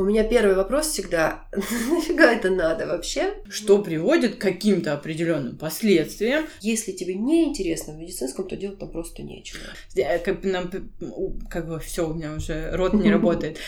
У меня первый вопрос всегда, нафига это надо вообще? Что приводит к каким-то определенным последствиям. Если тебе не интересно в медицинском, то делать там просто нечего. Э, как, нам, как бы все, у меня уже рот не работает.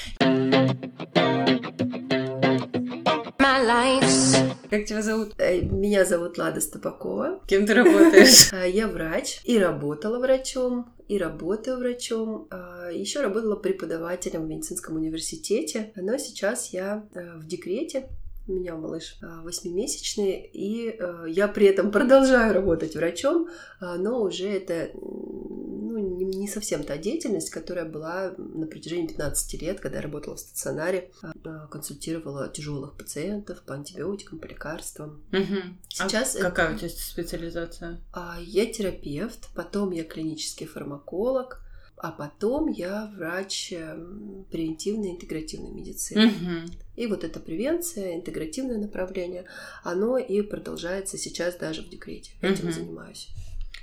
Как тебя зовут? Э, меня зовут Лада Стопакова. Кем ты работаешь? А, я врач и работала врачом, и работаю врачом. А, Еще работала преподавателем в медицинском университете. Но сейчас я э, в декрете, у меня малыш а, восьмимесячный, и э, я при этом продолжаю работать врачом, но уже это не совсем та деятельность, которая была на протяжении 15 лет, когда я работала в стационаре, консультировала тяжелых пациентов по антибиотикам, по лекарствам. Угу. Сейчас а это... какая у тебя специализация? А, я терапевт, потом я клинический фармаколог, а потом я врач эм, превентивной интегративной медицины. Угу. И вот эта превенция, интегративное направление, оно и продолжается сейчас даже в декрете. Этим угу. занимаюсь.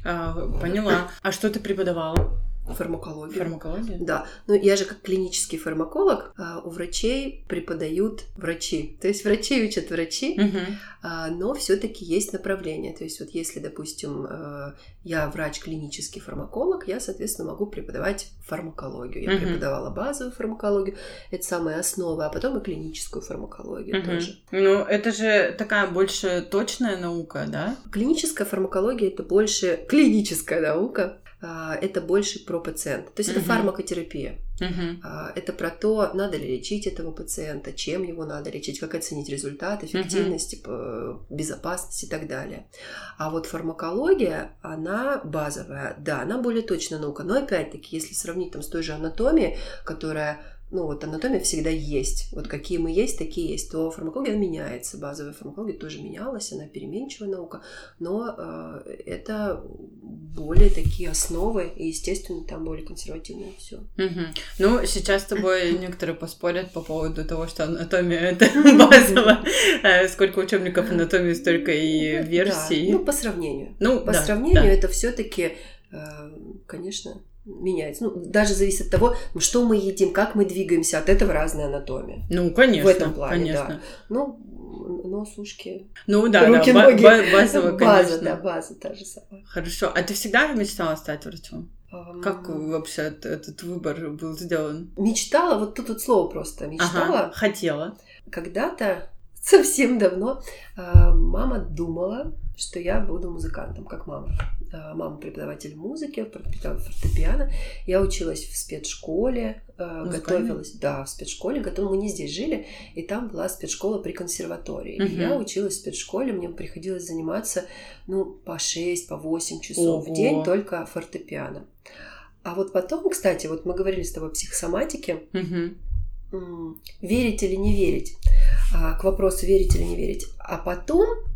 А, поняла. А что ты преподавала? Фармакологию. Фармакология? Да. Ну, я же как клинический фармаколог, а, у врачей преподают врачи. То есть врачи учат врачи, угу. но все-таки есть направление. То есть вот если, допустим, а, я врач клинический фармаколог, я, соответственно, могу преподавать фармакологию. Я угу. преподавала базовую фармакологию, это самая основа, а потом и клиническую фармакологию угу. тоже. Ну, это же такая больше точная наука, да? Клиническая фармакология это больше клиническая наука. А, это больше про пациента. То есть это фармакотерапия. Uh-huh. Это про то, надо ли лечить этого пациента, чем его надо лечить, как оценить результат, эффективность, uh-huh. безопасность и так далее. А вот фармакология, она базовая, да, она более точная наука. Но опять-таки, если сравнить там с той же анатомией, которая ну вот анатомия всегда есть. Вот какие мы есть, такие есть. То фармакология меняется. Базовая фармакология тоже менялась, она переменчивая наука, но э, это более такие основы, и, естественно, там более консервативное все. Угу. Ну, сейчас с тобой некоторые поспорят по поводу того, что анатомия это базово. Э, сколько учебников анатомии, столько и версий. Ну, по сравнению. Ну, по сравнению это все-таки, э, конечно, меняется. Ну, даже зависит от того, что мы едим, как мы двигаемся. От этого разная анатомия. Ну, конечно. В этом плане, конечно. да. Ну, нос, ушки, Ну да, руки, да, ноги. базово, конечно. База, да, база та же самая. Хорошо. А ты всегда мечтала стать врачом? Um... Как вообще этот, этот выбор был сделан? Мечтала, вот тут вот слово просто мечтала. Ага, хотела. Когда-то, совсем давно, а, мама думала, что я буду музыкантом, как мама. А, мама преподаватель музыки, фортепиано. Я училась в спецшколе, а, готовилась, да, в спецшколе, готовилась. Мы не здесь жили, и там была спецшкола при консерватории. Угу. Я училась в спецшколе, мне приходилось заниматься, ну, по 6, по 8 часов Ого. в день только фортепиано. А вот потом, кстати, вот мы говорили с тобой о психосоматике, угу. верить или не верить, а, к вопросу верить или не верить. А потом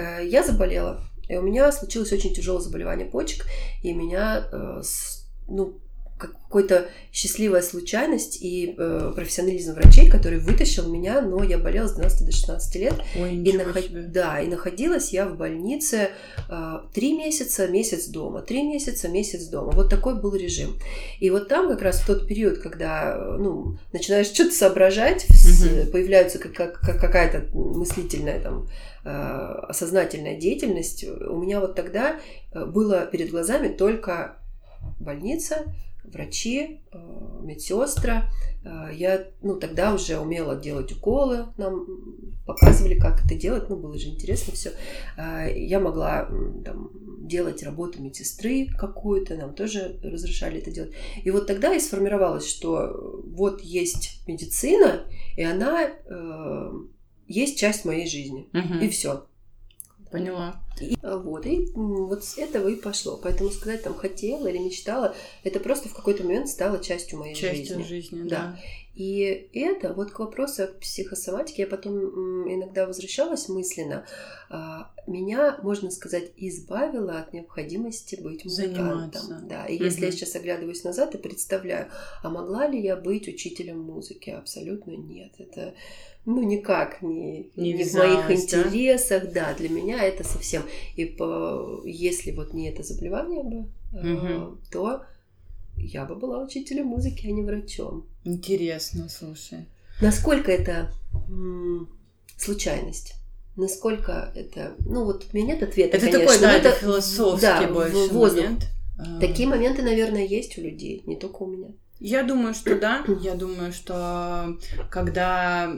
я заболела. И у меня случилось очень тяжелое заболевание почек, и меня, э, ну, какой-то счастливая случайность и э, профессионализм врачей, который вытащил меня, но я болела с 12 до 16 лет. Ой, и наход... себе. Да, и находилась я в больнице три месяца, месяц дома, три месяца, месяц дома. Вот такой был режим. И вот там как раз в тот период, когда ну, начинаешь что-то соображать, угу. появляется как, как, какая-то мыслительная там Э, осознательная деятельность, у меня вот тогда э, было перед глазами только больница, врачи, э, медсестра. Я, ну, тогда уже умела делать уколы, нам показывали, как это делать, ну, было же интересно все. Я могла там, делать работу медсестры какую-то, нам тоже разрешали это делать. И вот тогда и сформировалось, что вот есть медицина, и она есть часть моей жизни. Угу. И все. Поняла. И, а, вот, и вот с этого и пошло. Поэтому сказать там хотела или мечтала, это просто в какой-то момент стало частью моей частью жизни. жизни, да. да. И это, вот к вопросу о психосоматике, я потом иногда возвращалась мысленно, а, меня, можно сказать, избавило от необходимости быть музыкантом. Заниматься. Да, и угу. если я сейчас оглядываюсь назад и представляю, а могла ли я быть учителем музыки? Абсолютно нет. Это ну, никак не, не, не в моих интересах, да? да, для меня это совсем. И по, если вот не это заболевание бы, угу. то я бы была учителем музыки, а не врачом. Интересно, слушай. Насколько это м- случайность? Насколько это... Ну, вот у меня нет ответа, Это конечно, такой, да, но это философский да, больше воздух. момент. Такие моменты, наверное, есть у людей, не только у меня. Я думаю, что да. Я думаю, что когда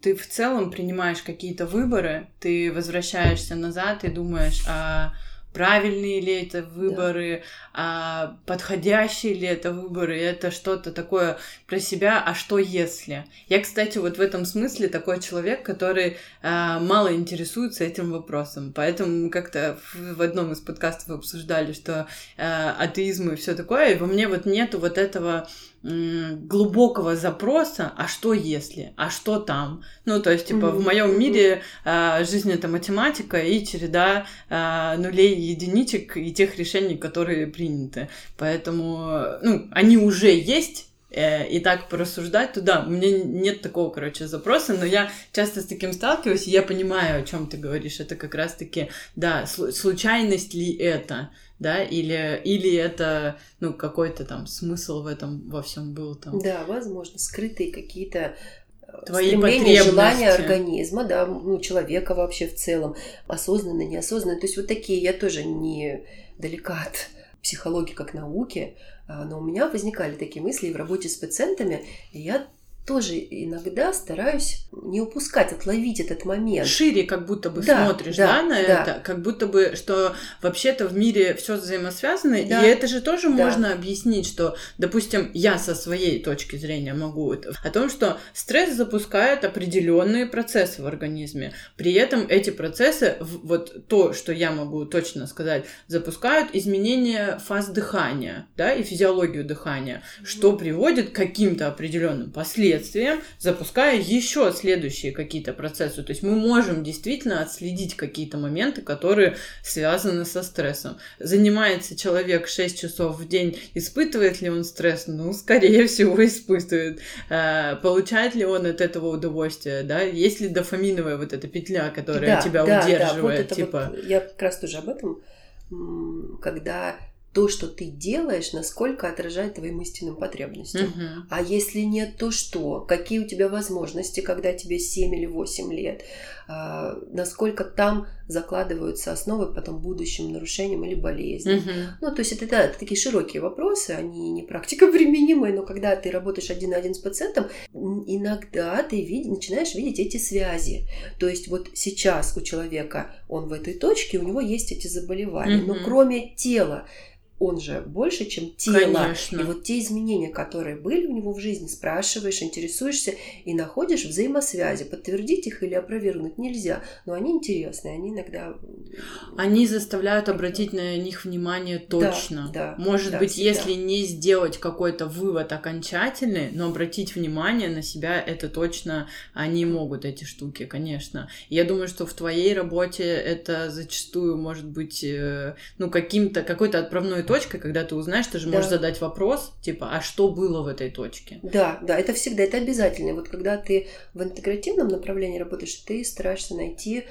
ты в целом принимаешь какие-то выборы, ты возвращаешься назад и думаешь, а правильные ли это выборы, а подходящие ли это выборы, это что-то такое про себя, а что если? Я, кстати, вот в этом смысле такой человек, который а, мало интересуется этим вопросом, поэтому как-то в, в одном из подкастов обсуждали, что а, атеизм и все такое, и во мне вот нету вот этого глубокого запроса, а что если, а что там. Ну, то есть, типа, mm-hmm. в моем мире а, жизнь это математика и череда а, нулей и единичек и тех решений, которые приняты. Поэтому, ну, они уже есть, э, и так порассуждать туда. У меня нет такого, короче, запроса, но я часто с таким сталкиваюсь, и я понимаю, о чем ты говоришь. Это как раз-таки, да, случайность ли это? Да, или, или это, ну, какой-то там смысл в этом во всем был там. Да, возможно, скрытые какие-то э, Твои стремления, желания организма, да, ну, человека вообще в целом, осознанно, неосознанно. То есть вот такие я тоже не далека от психологии как науки, а, но у меня возникали такие мысли и в работе с пациентами, и я тоже иногда стараюсь не упускать, отловить этот момент. Шире как будто бы да, смотришь, да, да на да. это, как будто бы, что вообще-то в мире все взаимосвязано, да. и это же тоже да. можно объяснить, что, допустим, я со своей точки зрения могу это, о том, что стресс запускает определенные процессы в организме, при этом эти процессы, вот то, что я могу точно сказать, запускают изменения фаз дыхания, да, и физиологию дыхания, mm-hmm. что приводит к каким-то определенным последствиям следствием, запуская еще следующие какие-то процессы. То есть мы можем действительно отследить какие-то моменты, которые связаны со стрессом. Занимается человек 6 часов в день, испытывает ли он стресс? Ну, скорее всего, испытывает. А, получает ли он от этого удовольствие? Да? Есть ли дофаминовая вот эта петля, которая да, тебя да, удерживает? Да, вот типа... вот, я как раз тоже об этом, когда то, что ты делаешь, насколько отражает твоим истинным потребностям. Угу. А если нет, то что? Какие у тебя возможности, когда тебе 7 или 8 лет? А, насколько там закладываются основы потом будущим нарушениям или болезням? Угу. Ну, то есть это, да, это такие широкие вопросы, они не практика применимые, но когда ты работаешь один на один с пациентом, иногда ты вид- начинаешь видеть эти связи. То есть вот сейчас у человека, он в этой точке, у него есть эти заболевания, угу. но кроме тела, он же больше, чем тело. Конечно. И вот те изменения, которые были у него в жизни, спрашиваешь, интересуешься и находишь взаимосвязи. Подтвердить их или опровергнуть нельзя, но они интересные, они иногда... Они заставляют обратить на них внимание точно. Да, да, Может да, быть, всегда. если не сделать какой-то вывод окончательный, но обратить внимание на себя, это точно они могут, эти штуки, конечно. Я думаю, что в твоей работе это зачастую может быть, э, ну, каким-то, какой-то отправной точкой, когда ты узнаешь, ты же можешь Да. задать вопрос, типа, а что было в этой точке? Да, да, это всегда, это обязательно. Вот когда ты в интегративном направлении работаешь, ты стараешься найти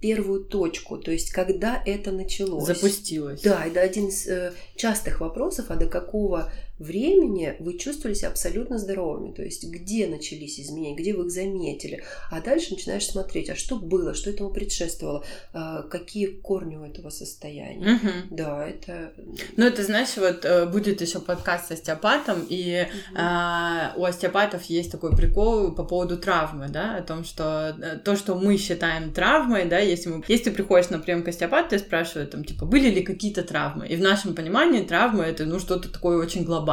первую точку, то есть когда это началось. Запустилось. Да, это один из э, частых вопросов, а до какого времени вы чувствовали себя абсолютно здоровыми, то есть где начались изменения, где вы их заметили, а дальше начинаешь смотреть, а что было, что этому предшествовало, а, какие корни у этого состояния. Мгм. Да, это... Ну, это, знаешь, вот э, будет еще подкаст с остеопатом, и Мгм. а, у остеопатов есть такой прикол по поводу травмы, да, о том, что э, то, что мы считаем травмой, да, если, мы, если ты приходишь на прием к остеопату, ты спрашивают, там, типа, были ли какие-то травмы, и в нашем понимании травма это, ну, что-то такое очень глобальное,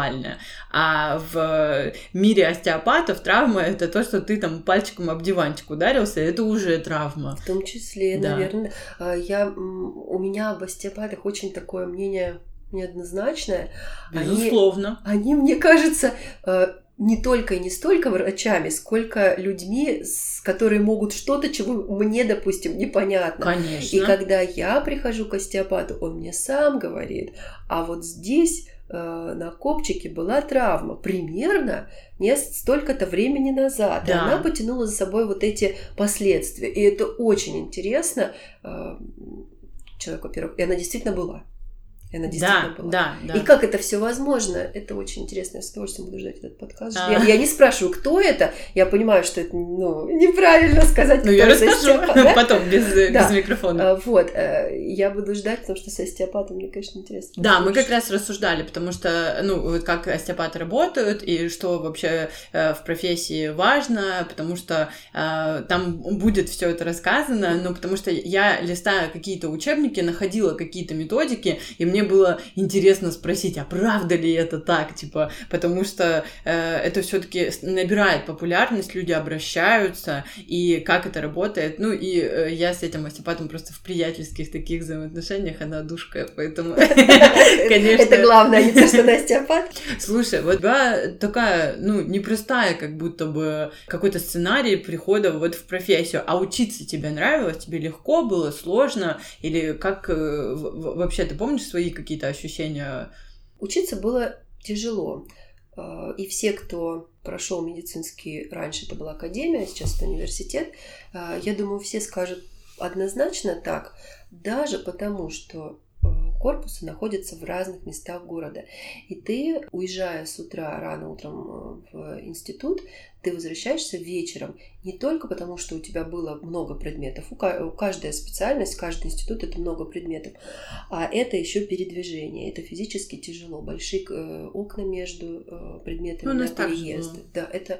а в мире остеопатов травма это то, что ты там пальчиком об диванчик ударился, это уже травма. В том числе, Да. наверное, а, я, у меня об остеопатах очень такое мнение неоднозначное. Они- Безусловно. Они, мне кажется, э, не только и не столько врачами, сколько людьми, которые могут что-то, чего мне, допустим, непонятно. Конечно. И когда я прихожу к остеопату, он мне сам говорит, а вот здесь на копчике была травма, примерно не столько-то времени назад. И Да. она потянула за собой вот эти последствия. И это очень интересно. Э, Человек, во-первых, и она действительно была. И она действительно да, была. Да, да. И как это все возможно, это очень интересно. Я с удовольствием буду ждать этот подкаст. А. Я, я не спрашиваю, кто это. Я понимаю, что это ну, неправильно сказать. Ну, я расскажу да? потом, без, Да. без микрофона. А, Вот, э, я буду ждать, потому что с остеопатом мне, конечно, интересно. Да, мы как раз рассуждали, потому что, ну, как остеопаты работают и что вообще э, в профессии важно, потому что э, там будет все это рассказано, но потому что я листая какие-то учебники, находила какие-то методики, и мне было интересно спросить, а правда ли это так, типа, потому что э, это все-таки набирает популярность, люди обращаются, и как это работает, ну, и э, я с этим остеопатом просто в приятельских таких взаимоотношениях, она душка, поэтому, конечно. Это главное, а не то, что она остеопат. Слушай, вот такая, ну, непростая, как будто бы какой-то сценарий прихода вот в профессию. А учиться тебе нравилось? Тебе легко было, сложно? Или как э, вообще ты помнишь свои какие-то ощущения? Учиться было тяжело. Э, И все, кто прошел медицинский, раньше это была академия, сейчас это университет, э, я думаю, все скажут однозначно так, даже потому, что корпусы находятся в разных местах города. И ты, уезжая с утра рано утром э, в институт, ты возвращаешься вечером не только потому, что у тебя было много предметов, у ка- у каждая специальность, каждый институт это много предметов, а это еще передвижение, это физически тяжело, большие э, окна между э, предметами Ну, на переезды. было. Да, это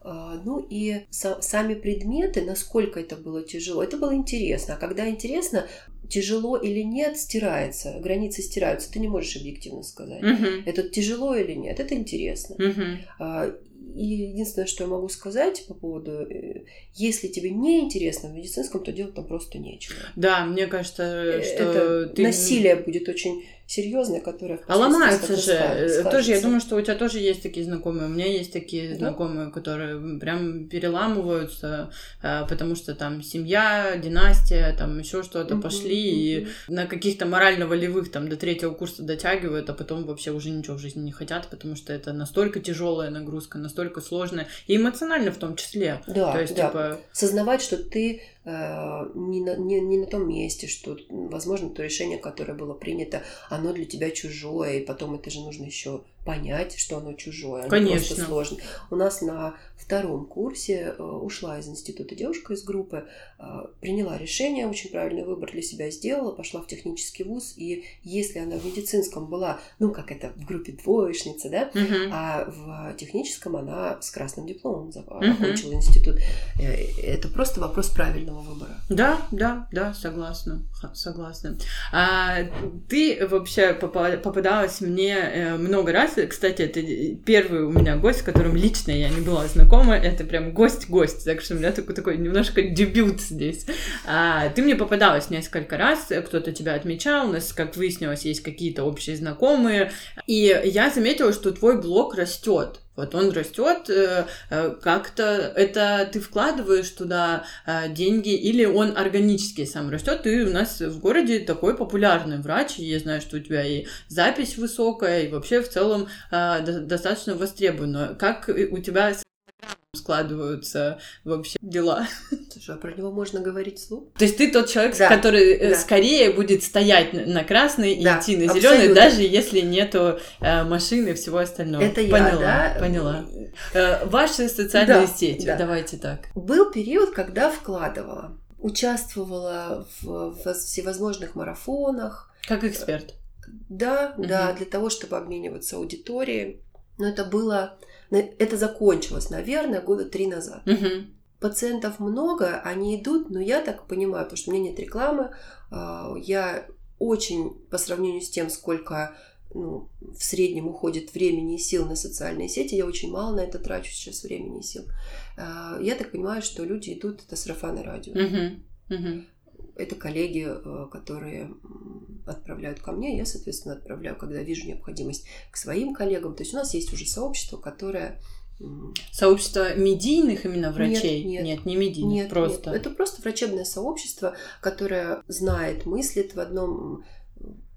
а, ну и са- сами предметы, насколько это было тяжело, это было интересно. А когда интересно, тяжело или нет, стирается, границы стираются, ты не можешь объективно сказать. Мгм. Это тяжело или нет, это интересно. А, И единственное, что я могу сказать по поводу, э, если тебе не интересно в медицинском, то делать там просто нечего. Да, мне кажется, Э, что это ты... насилие будет очень серьезное, которое А ломаются же. ска- э, скажется. Тоже, я думаю, что у тебя тоже есть такие знакомые. У меня есть такие Да. знакомые, которые прям переламываются, потому что там семья, династия, там еще что-то Мгм, пошли и на каких-то морально-волевых там до третьего курса дотягивают, а потом вообще уже ничего в жизни не хотят, потому что это настолько тяжелая нагрузка, настолько сложная и эмоционально в том числе. Да, То есть, да. типа, сознавать, что ты не, на, не, не на том месте, что, возможно, то решение, которое было принято, оно для тебя чужое, и потом это же нужно еще понять, что оно чужое. оно Конечно. просто сложно. У нас на втором курсе э, ушла из института девушка из группы, э, приняла решение, очень правильный выбор для себя сделала, пошла в технический вуз, и если она в медицинском была, ну, как это, в группе двоечница, да, мгм. а в техническом она с красным дипломом за- Мгм. окончила институт. Э, Это просто вопрос правильного выбора. Да, да, да, согласна, согласна. А, ты вообще попа- попадалась мне э, много раз. Кстати, это первый у меня гость, с которым лично я не была знакома. Это прям гость-гость, так что у меня такой, такой немножко дебют здесь. А, ты мне попадалась несколько раз, кто-то тебя отмечал, у нас, как выяснилось, есть какие-то общие знакомые. И я заметила, что твой блог растет. Вот он растет, э, э, как-то это ты вкладываешь туда э, деньги, или он органически сам растет. Ты у нас в городе такой популярный врач, и я знаю, что у тебя и запись высокая, и вообще в целом до- достаточно востребовано. Как и у тебя складываются вообще дела? Слушай, а про него можно говорить вслух? То есть ты тот человек, Да, который э, да. скорее будет стоять на- красный и Да, идти на зеленый, даже если нету э, машины и всего остального. Это я, поняла, да? поняла. Э, ваши социальные Да, сети, да. давайте так. Был период, когда вкладывала. Участвовала в, в всевозможных марафонах. Как эксперт. Да, Мгм. да, для того, чтобы обмениваться аудиторией. Но это было... Это закончилось, наверное, года три назад. Мгм. Пациентов много, они идут, но я так понимаю, потому что у меня нет рекламы, а, я очень, по сравнению с тем, сколько ну, в среднем уходит времени и сил на социальные сети, я очень мало на это трачу сейчас времени и сил. А, Я так понимаю, что люди идут, это сарафаны радио. Мгм. Мгм. Это коллеги, э, которые отправляют ко мне, я, соответственно, отправляю, когда вижу необходимость к своим коллегам. То есть у нас есть уже сообщество, которое Сообщество медийных именно врачей? нет. не медийных, Нет, просто. нет. Это просто врачебное сообщество, которое знает, мыслит в одном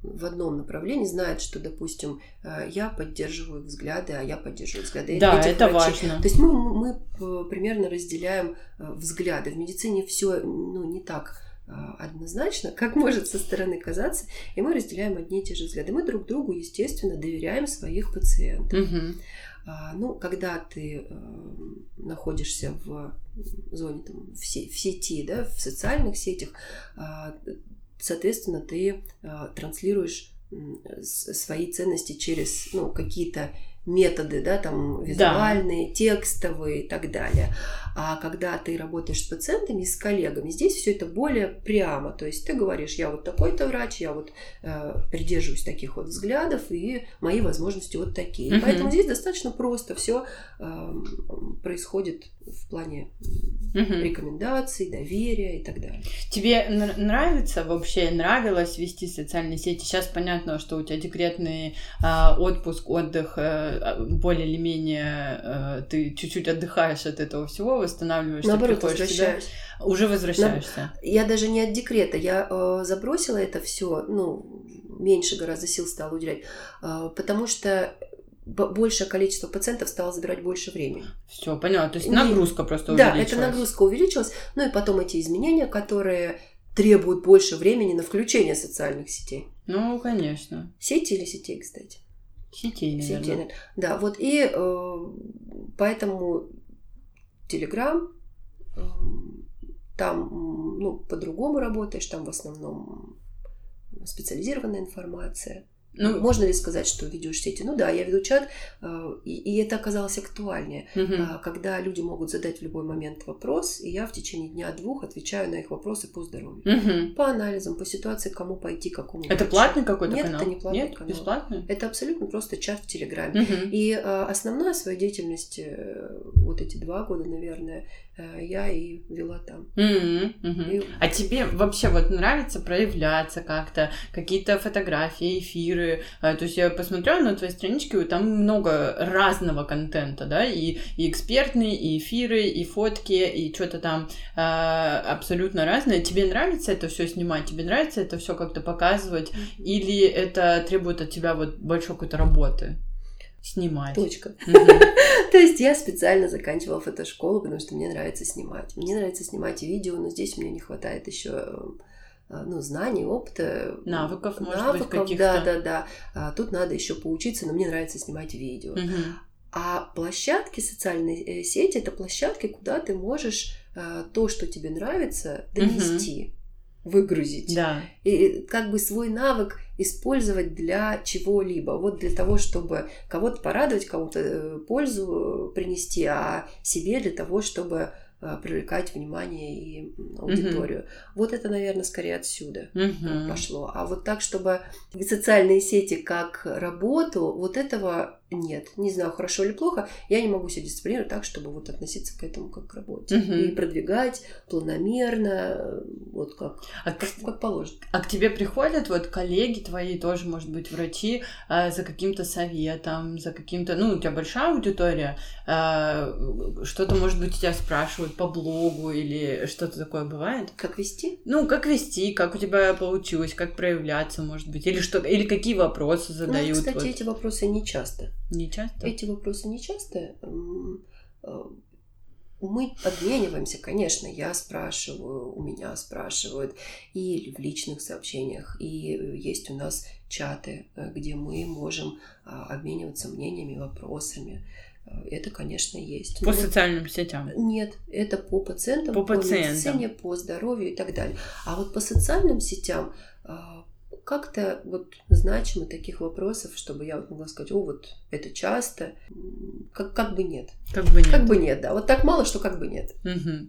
в одном направлении, знает, что, допустим, э, я поддерживаю взгляды, а я поддерживаю взгляды Да, этих это врачей. важно. То есть мы, мы э, примерно разделяем взгляды. В медицине все ну, не так однозначно, как может со стороны казаться, и мы разделяем одни и те же взгляды. Мы друг другу, естественно, доверяем своих пациентов. Угу. Ну, когда ты э, находишься в зоне, там, в, сети, да, в социальных сетях, а, соответственно, ты транслируешь свои ценности через ну, какие-то методы, да, там визуальные, да. текстовые и так далее. А когда ты работаешь с пациентами, с коллегами, здесь все это более прямо. То есть ты говоришь, я вот такой-то врач, я вот э, придерживаюсь таких вот взглядов, и мои возможности вот такие. Угу. Поэтому здесь достаточно просто все э, происходит в плане угу. рекомендаций, доверия и так далее. Тебе нравится вообще, нравилось вести социальные сети? Сейчас понятно, что у тебя декретный э, отпуск, отдых, э, более или менее э, ты чуть-чуть отдыхаешь от этого всего, восстанавливаешься, Наоборот, возвращаюсь. Себя, уже возвращаешься. Я даже не от декрета, я э, забросила это все, ну, меньше гораздо сил стала уделять, э, потому что большее количество пациентов стало забирать больше времени. Все, понятно. То есть нагрузка и, просто увеличилась. Да, эта нагрузка увеличилась. Ну и потом эти изменения, которые требуют больше времени на включение социальных сетей. Ну, конечно. Сети или сетей, кстати? Сетей, наверное. Сетей, да. Вот и э, поэтому Телеграм, э, там ну, по-другому работаешь, там в основном специализированная информация. Ну, можно ли сказать, что ведешь сети? Ну да, я веду чат, э, и, и это оказалось актуальнее, угу. когда люди могут задать в любой момент вопрос, и я в течение дня-двух отвечаю на их вопросы по здоровью. Угу. По анализам, по ситуации, кому пойти, какому Это врачу. платный какой-то Нет, канал? это не платный Нет, канал. бесплатный? Это абсолютно просто чат в Телеграме. Угу. И а, основная своя деятельность, э, вот эти два года, наверное, я и вела там. Mm-hmm, mm-hmm. И... А тебе вообще вот нравится проявляться как-то, какие-то фотографии, эфиры? То есть я посмотрела на твои странички, там много разного контента, да, и, и экспертные, и эфиры, и фотки, и что-то там э, абсолютно разное. Тебе нравится это все снимать? Тебе нравится это все как-то показывать? Mm-hmm. Или это требует от тебя вот большой какой-то работы? Снимать. Точка. То есть я специально заканчивала фотошколу, потому что мне нравится снимать. Мне нравится снимать видео, но здесь мне не хватает еще э, ну, знаний, опыта. Навыков, может навыков, быть, каких-то. Да, да, да. А, тут надо еще поучиться, но мне нравится снимать видео. А площадки, социальные э, сети, это площадки, куда ты можешь а, то, что тебе нравится, донести выгрузить. Да. И как бы свой навык использовать для чего-либо. Вот для того, чтобы кого-то порадовать, кому-то э, пользу принести, а себе для того, чтобы э, привлекать внимание и аудиторию. Угу. Вот это, наверное, скорее отсюда угу. пошло. А вот так, чтобы социальные сети как работу, вот этого нет, не знаю, хорошо или плохо, я не могу себя дисциплинировать так, чтобы вот относиться к этому как к работе. Угу. И продвигать планомерно, вот как, а как, как положено. А к тебе приходят вот коллеги твои, тоже, может быть, врачи, э, за каким-то советом, за каким-то... Ну, у тебя большая аудитория, э, что-то, может быть, тебя спрашивают по блогу или что-то такое бывает? Как вести? Ну, как вести, как у тебя получилось, как проявляться, может быть, или что, или какие вопросы задают? Ну, кстати, вот. эти вопросы не часто. Не часто? Эти вопросы не часто. Э, мы обмениваемся, конечно, я спрашиваю, у меня спрашивают, и в личных сообщениях, и есть у нас чаты, э, где мы можем а, обмениваться мнениями, вопросами. Э, это, конечно, есть. По Но социальным сетям? Нет, это по пациентам, по, по пациентам. медицине, по здоровью и так далее. А вот по социальным сетям а, как-то вот значимо таких вопросов, чтобы я вот могла сказать, о, вот это часто, как, как бы нет. Как бы нет. Как бы нет, да. Вот так мало, что как бы нет. Угу.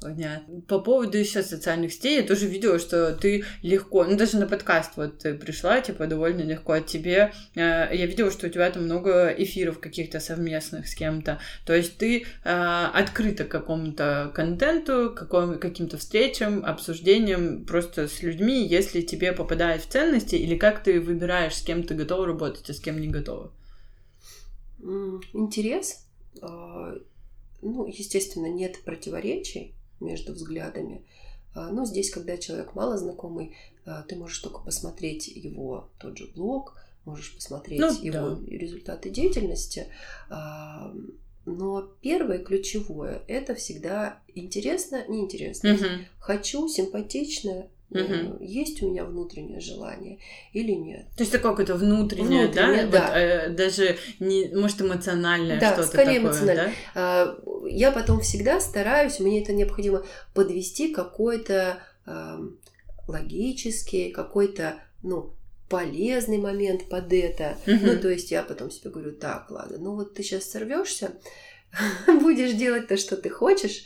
Понятно. По поводу еще социальных сетей, я тоже видела, что ты легко, ну даже на подкаст вот ты пришла, типа довольно легко от тебе. Э, я видела, что у тебя там много эфиров каких-то совместных с кем-то. То есть ты э, открыта к какому-то контенту, какому, каким-то встречам, обсуждениям просто с людьми, если тебе попадает в ценности, или как ты выбираешь, с кем ты готова работать, а с кем не готова? Интерес. А, ну, естественно, нет противоречий между взглядами. А, но здесь, когда человек мало знакомый, а, ты можешь только посмотреть его тот же блог, можешь посмотреть ну, его да. результаты деятельности. Но первое ключевое это всегда интересно, неинтересно. Угу. Хочу, симпатично, Мгм. есть у меня внутреннее желание или нет. То есть это какое-то внутреннее, Внутреннее, да? да. Вот, э, даже не, может, эмоциональное Да, что-то скорее такое, эмоциональное. да? А, Я потом всегда стараюсь, мне это необходимо подвести какой-то ам, логический, какой-то, ну, полезный момент под это. Мгм. Ну, то есть я потом себе говорю, так, ладно, ну вот ты сейчас сорвешься, будешь делать то, что ты хочешь,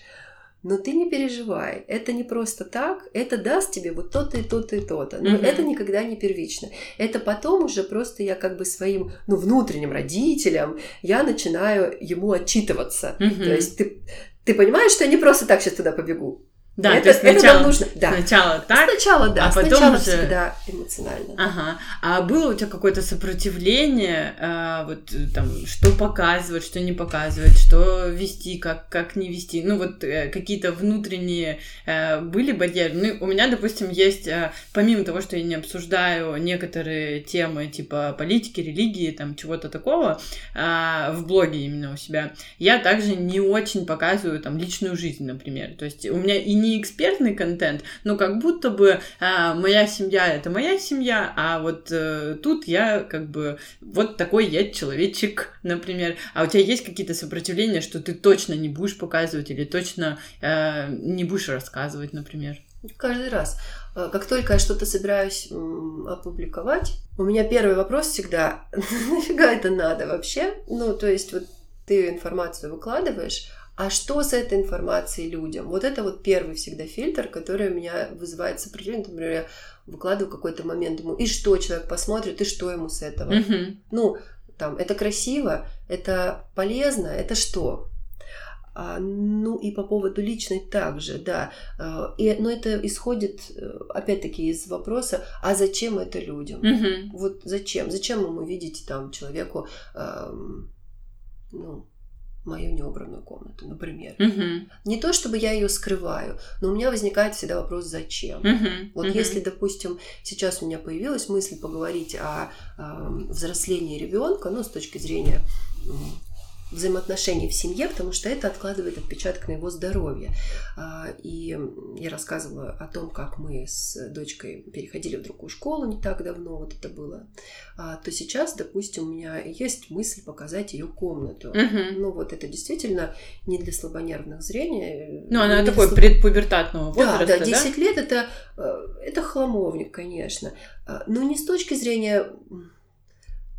но ты не переживай, это не просто так, это даст тебе вот то-то и то-то и то-то. Но Мгм. это никогда не первично. Это потом уже просто я как бы своим, ну, внутренним родителям, я начинаю ему отчитываться. Мгм. То есть ты, ты понимаешь, что я не просто так сейчас туда побегу. Да, это, то есть это нам сначала, нужно. Да. сначала так, Сначала, да, а потом сначала уже- всегда эмоционально. Ага. А было у тебя какое-то сопротивление, а, вот э, там, что показывать, что не показывать, что вести, как, как не вести? Ну, вот э, какие-то внутренние э, были барьеры. Ну, у меня, допустим, есть, э, помимо того, что я не обсуждаю некоторые темы типа политики, религии, там, чего-то такого, а, в блоге именно у себя, я также не очень показываю там личную жизнь, например. То есть у меня и не экспертный контент, но как будто бы а, моя семья это моя семья, а вот э, тут я как бы вот такой я человечек, например. А у тебя есть какие-то сопротивления, что ты точно не будешь показывать или точно э, не будешь рассказывать, например? Каждый раз. Э, Как только я что-то собираюсь опубликовать, у меня первый вопрос всегда, нафига это надо вообще? Ну, то есть вот ты информацию выкладываешь, а что с этой информацией людям? Вот это вот первый всегда фильтр, который у меня вызывает сопротивление. Например, я выкладываю какой-то момент, думаю, и что человек посмотрит, и что ему с этого? Мгм. Ну, там, это красиво, это полезно, это что? А, ну и по поводу личной также, да. А, и, но это исходит, э, опять-таки, из вопроса, а зачем это людям? Мгм. Вот зачем? Зачем ему видеть там человеку, ам, ну, мою неубранную комнату, например? Мгм. Не то, чтобы я ее скрываю, но у меня возникает всегда вопрос, зачем? Мгм. Вот Мгм. если, допустим, сейчас у меня появилась мысль поговорить о, эм, взрослении ребенка, ну, с точки зрения взаимоотношений в семье, потому что это откладывает отпечаток на его здоровье. А, И я рассказывала о том, как мы с дочкой переходили в другую школу не так давно, вот это было. А, То сейчас, допустим, у меня есть мысль показать ее комнату. Мгм. Ну вот это действительно не для слабонервных зрения. Ну, она такой слабо- предпубертатного да, возраста, да, да? 10 лет это, э, это хламовник, конечно. А, Но не с точки зрения,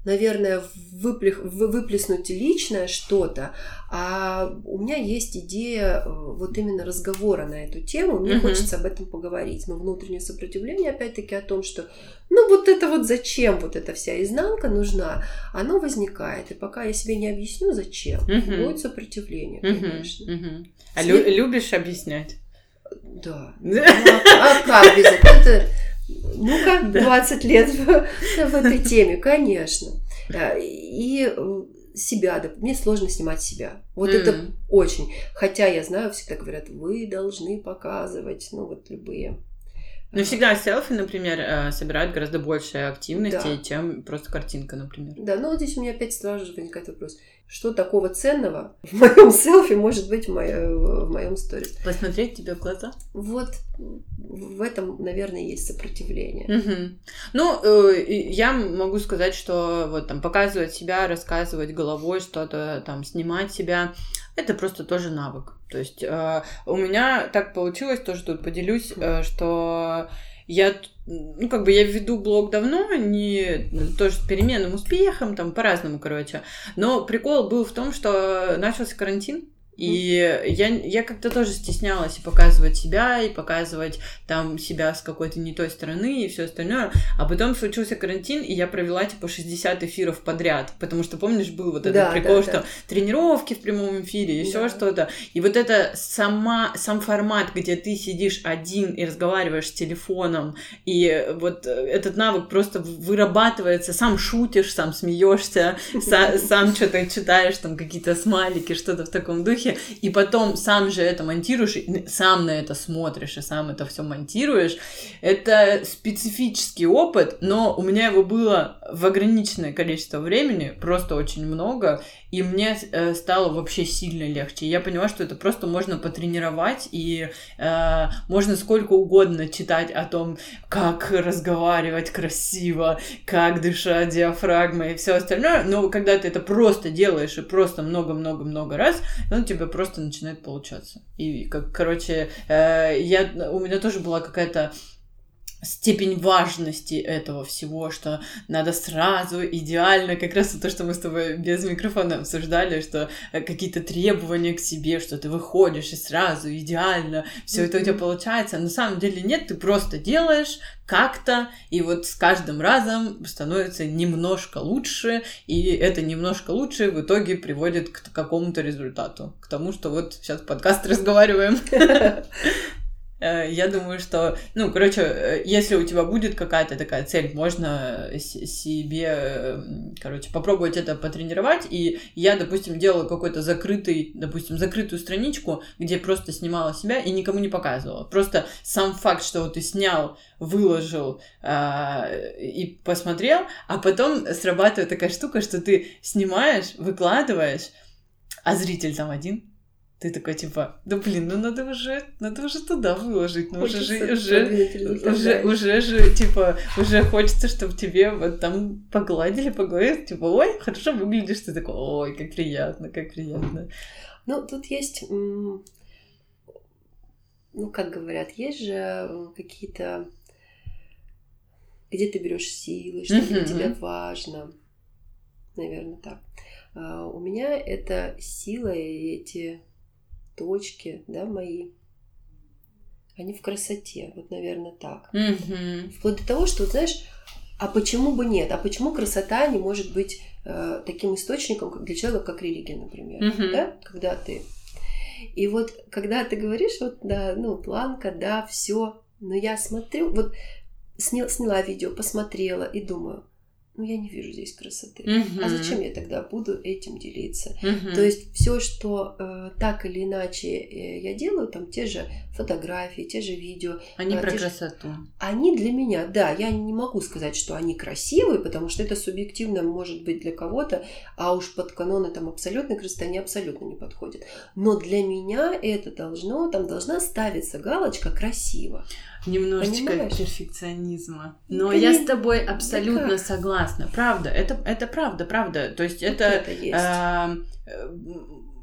наверное, выплех- вы- выплеснуть личное что-то, а у меня есть идея э, вот именно разговора на эту тему. Мне Мгм. хочется об этом поговорить. Но внутреннее сопротивление, опять-таки, о том, что ну вот это вот зачем вот эта вся изнанка нужна, оно возникает. И пока я себе не объясню, зачем, Мгм. будет сопротивление, конечно. Мгм. А лю- любишь объяснять? Да. Ну, а, а как без этого? Ну-ка, Да. 20 лет в, в этой теме, конечно. А, И э, себя, доп- мне сложно снимать себя. Вот это очень. Хотя я знаю, всегда говорят, вы должны показывать, ну вот любые. Ну, всегда селфи, например, э, собирают гораздо больше активности, Да. чем просто картинка, например. Да, но вот здесь у меня опять сразу же возникает вопрос, что такого ценного в моем селфи может быть в, моё- в моем сторис? Посмотреть тебе в глаза. Вот в этом, наверное, есть сопротивление. Мгм. Ну, э, я могу сказать, что вот там показывать себя, рассказывать головой что-то, там снимать себя, это просто тоже навык. То есть э, у меня так получилось, тоже тут поделюсь, э, что я, ну, как бы я веду блог давно, не тоже с переменным успехом, там по-разному, короче. Но прикол был в том, что начался карантин, и я, я как-то тоже стеснялась и показывать себя, и показывать там себя с какой-то не той стороны и все остальное. А потом случился карантин, и я провела типа 60 эфиров подряд. Потому что, помнишь, был вот этот Да, прикол, да, что да. тренировки в прямом эфире, еще Да. что-то. И вот это сама, сам формат, где ты сидишь один и разговариваешь с телефоном, и вот этот навык просто вырабатывается, сам шутишь, сам смеешься, са- сам что-то читаешь, там какие-то смайлики, что-то в таком духе. Видюхи, и потом сам же это монтируешь, сам на это смотришь, и сам это все монтируешь. Это специфический опыт, но у меня его было в ограниченное количество времени, просто очень много, и мне э, стало вообще сильно легче. Я поняла, что это просто можно потренировать, и э, можно сколько угодно читать о том, как разговаривать красиво, как дышать диафрагмой и все остальное, но когда ты это просто делаешь и просто много-много-много раз, он у тебя просто начинает получаться. И, как, короче, э, я, у меня тоже была какая-то степень важности этого всего, что надо сразу идеально, как раз то, что мы с тобой без микрофона обсуждали, что э, какие-то требования к себе, что ты выходишь и сразу идеально, все mm-hmm. это у тебя получается. На самом деле нет, ты просто делаешь как-то, и вот с каждым разом становится немножко лучше, и это немножко лучше в итоге приводит к какому-то результату, к тому, что вот сейчас подкаст разговариваем. Э, я думаю, что, ну, короче, э, если у тебя будет какая-то такая цель, можно себе, э, короче, попробовать это потренировать. И я, допустим, делала какой-то закрытый, допустим, закрытую страничку, где просто снимала себя и никому не показывала. Просто сам факт, что вот ты снял, выложил э, и посмотрел, а потом срабатывает такая штука, что ты снимаешь, выкладываешь, а зритель там один ты такой, типа, да блин, ну надо уже, надо уже туда выложить, ну уже же, уже, уже, уже же, типа, уже хочется, чтобы тебе вот там погладили по голове, типа, ой, хорошо выглядишь, ты такой, ой, как приятно, как приятно. Ну, тут есть, ну, как говорят, есть же какие-то, где ты берешь силы, что для тебя важно, наверное, так. А у меня это сила и эти точки, да, мои, они в красоте, вот, наверное, так. Mm-hmm. Вплоть до того, что, знаешь, а почему бы нет? А почему красота не может быть э, таким источником для человека, как религия, например, mm-hmm. да? Когда ты... И вот, когда ты говоришь, вот, да, ну, планка, да, все, но я смотрю, вот сняла, сняла видео, посмотрела и думаю, ну я не вижу здесь красоты. Uh-huh. А зачем я тогда буду этим делиться? Uh-huh. То есть все, что э, так или иначе э, я делаю, там те же фотографии, те же видео. Они э, про красоту. Же... Они для меня, да, я не могу сказать, что они красивые, потому что это субъективно может быть для кого-то, а уж под каноны там абсолютной красоты они абсолютно не подходят. Но для меня это должно, там должна ставиться галочка красиво. Немножечко Понимаешь? перфекционизма. Но Конечно. я с тобой абсолютно да согласна. Правда, это, это правда, правда. То есть это... это есть. Э,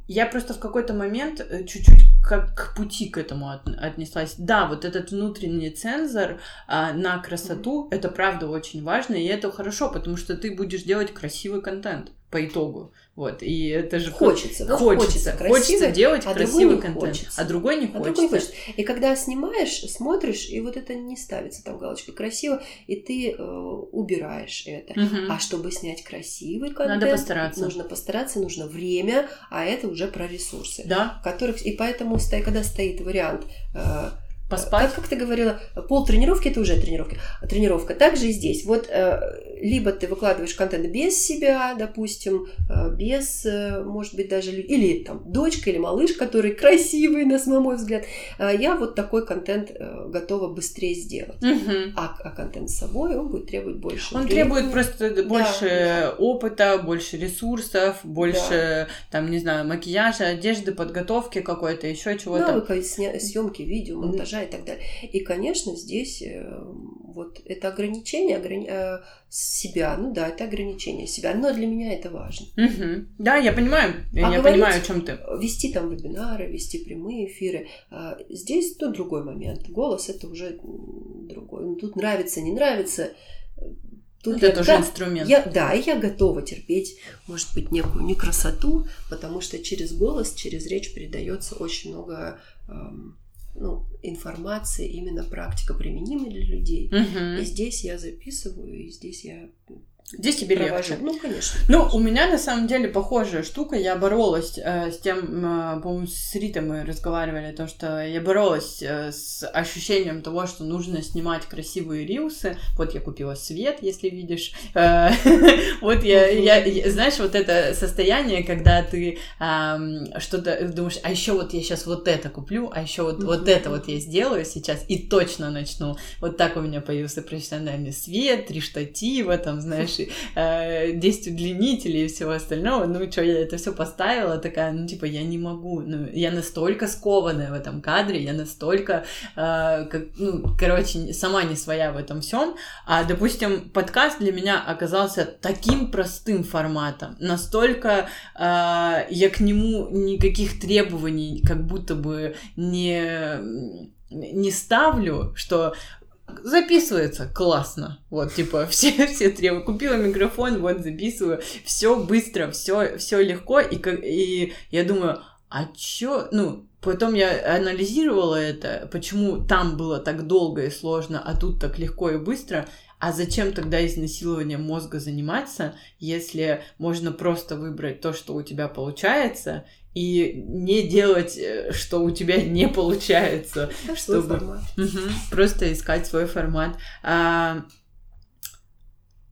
я просто в какой-то момент э, чуть-чуть как к пути к этому от, отнеслась. Да, вот этот внутренний цензор а, на красоту, mm-hmm. это правда очень важно, и это хорошо, потому что ты будешь делать красивый контент по итогу. Вот, и это же хочется, хочется, хочется, красивый, хочется делать а красивый контент, хочется. а другой не хочется. А другой не хочется. И когда снимаешь, смотришь, и вот это не ставится там галочка красиво, и ты э, убираешь это. Угу. А чтобы снять красивый контент, надо постараться. Нужно постараться, нужно время, а это уже про ресурсы, да. которых и поэтому когда стоит вариант э, Поспать? Как, как ты говорила, пол тренировки это уже тренировка. Тренировка. Также и здесь. Вот э, либо ты выкладываешь контент без себя, допустим, э, без, э, может быть, даже или там дочка или малыш, который красивый, на мой взгляд. Я вот такой контент готова быстрее сделать. Угу. А, а контент с собой он будет требовать больше. Он времени. требует просто больше да. опыта, больше ресурсов, больше да. там не знаю макияжа, одежды, подготовки какой-то, еще чего-то. Навыка съемки видео, монтажа и так далее. И, конечно, здесь э, вот это ограничение ограни... Э, себя, ну да, это ограничение себя, но для меня это важно. Угу. Да, я понимаю, я, а я понимаю, о чем ты. Вести там вебинары, вести прямые эфиры. А здесь то другой момент. Голос это уже другой. Ну, тут нравится, не нравится. Тут это я, тоже да, инструмент. Я, да, я готова терпеть, может быть, некую не красоту, потому что через голос, через речь передается очень много эм, ну, информация, именно практика применимая для людей. Угу. И здесь я записываю, и здесь я Здесь тебе провожу. легче. Ну, конечно. Ну, у меня на самом деле похожая штука. Я боролась э, с тем, э, по-моему, с Ритой мы разговаривали, то, что я боролась э, с ощущением того, что нужно снимать красивые рилсы. Вот я купила свет, если видишь. Э, вот я, я, знаешь, вот это состояние, когда ты что-то думаешь, а еще вот я сейчас вот это куплю, а еще вот, вот это вот я сделаю сейчас и точно начну. Вот так у меня появился профессиональный свет, три штатива, там, знаешь, э, 10 удлинителей и всего остального. Ну, что, я это все поставила, такая, ну, типа, я не могу. Ну, я настолько скованная в этом кадре, я настолько, э, как, ну, короче, сама не своя в этом всем. А, допустим, подкаст для меня оказался таким простым форматом, настолько э, я к нему никаких требований как будто бы не не ставлю, что записывается классно. Вот, типа, все, все требуют. Купила микрофон, вот, записываю. Все быстро, все, все легко. И, и я думаю, а чё, ну, потом я анализировала это, почему там было так долго и сложно, а тут так легко и быстро. А зачем тогда изнасилованием мозга заниматься, если можно просто выбрать то, что у тебя получается, и не делать, э, что у тебя не получается. Чтобы... Угу, просто искать свой формат. А,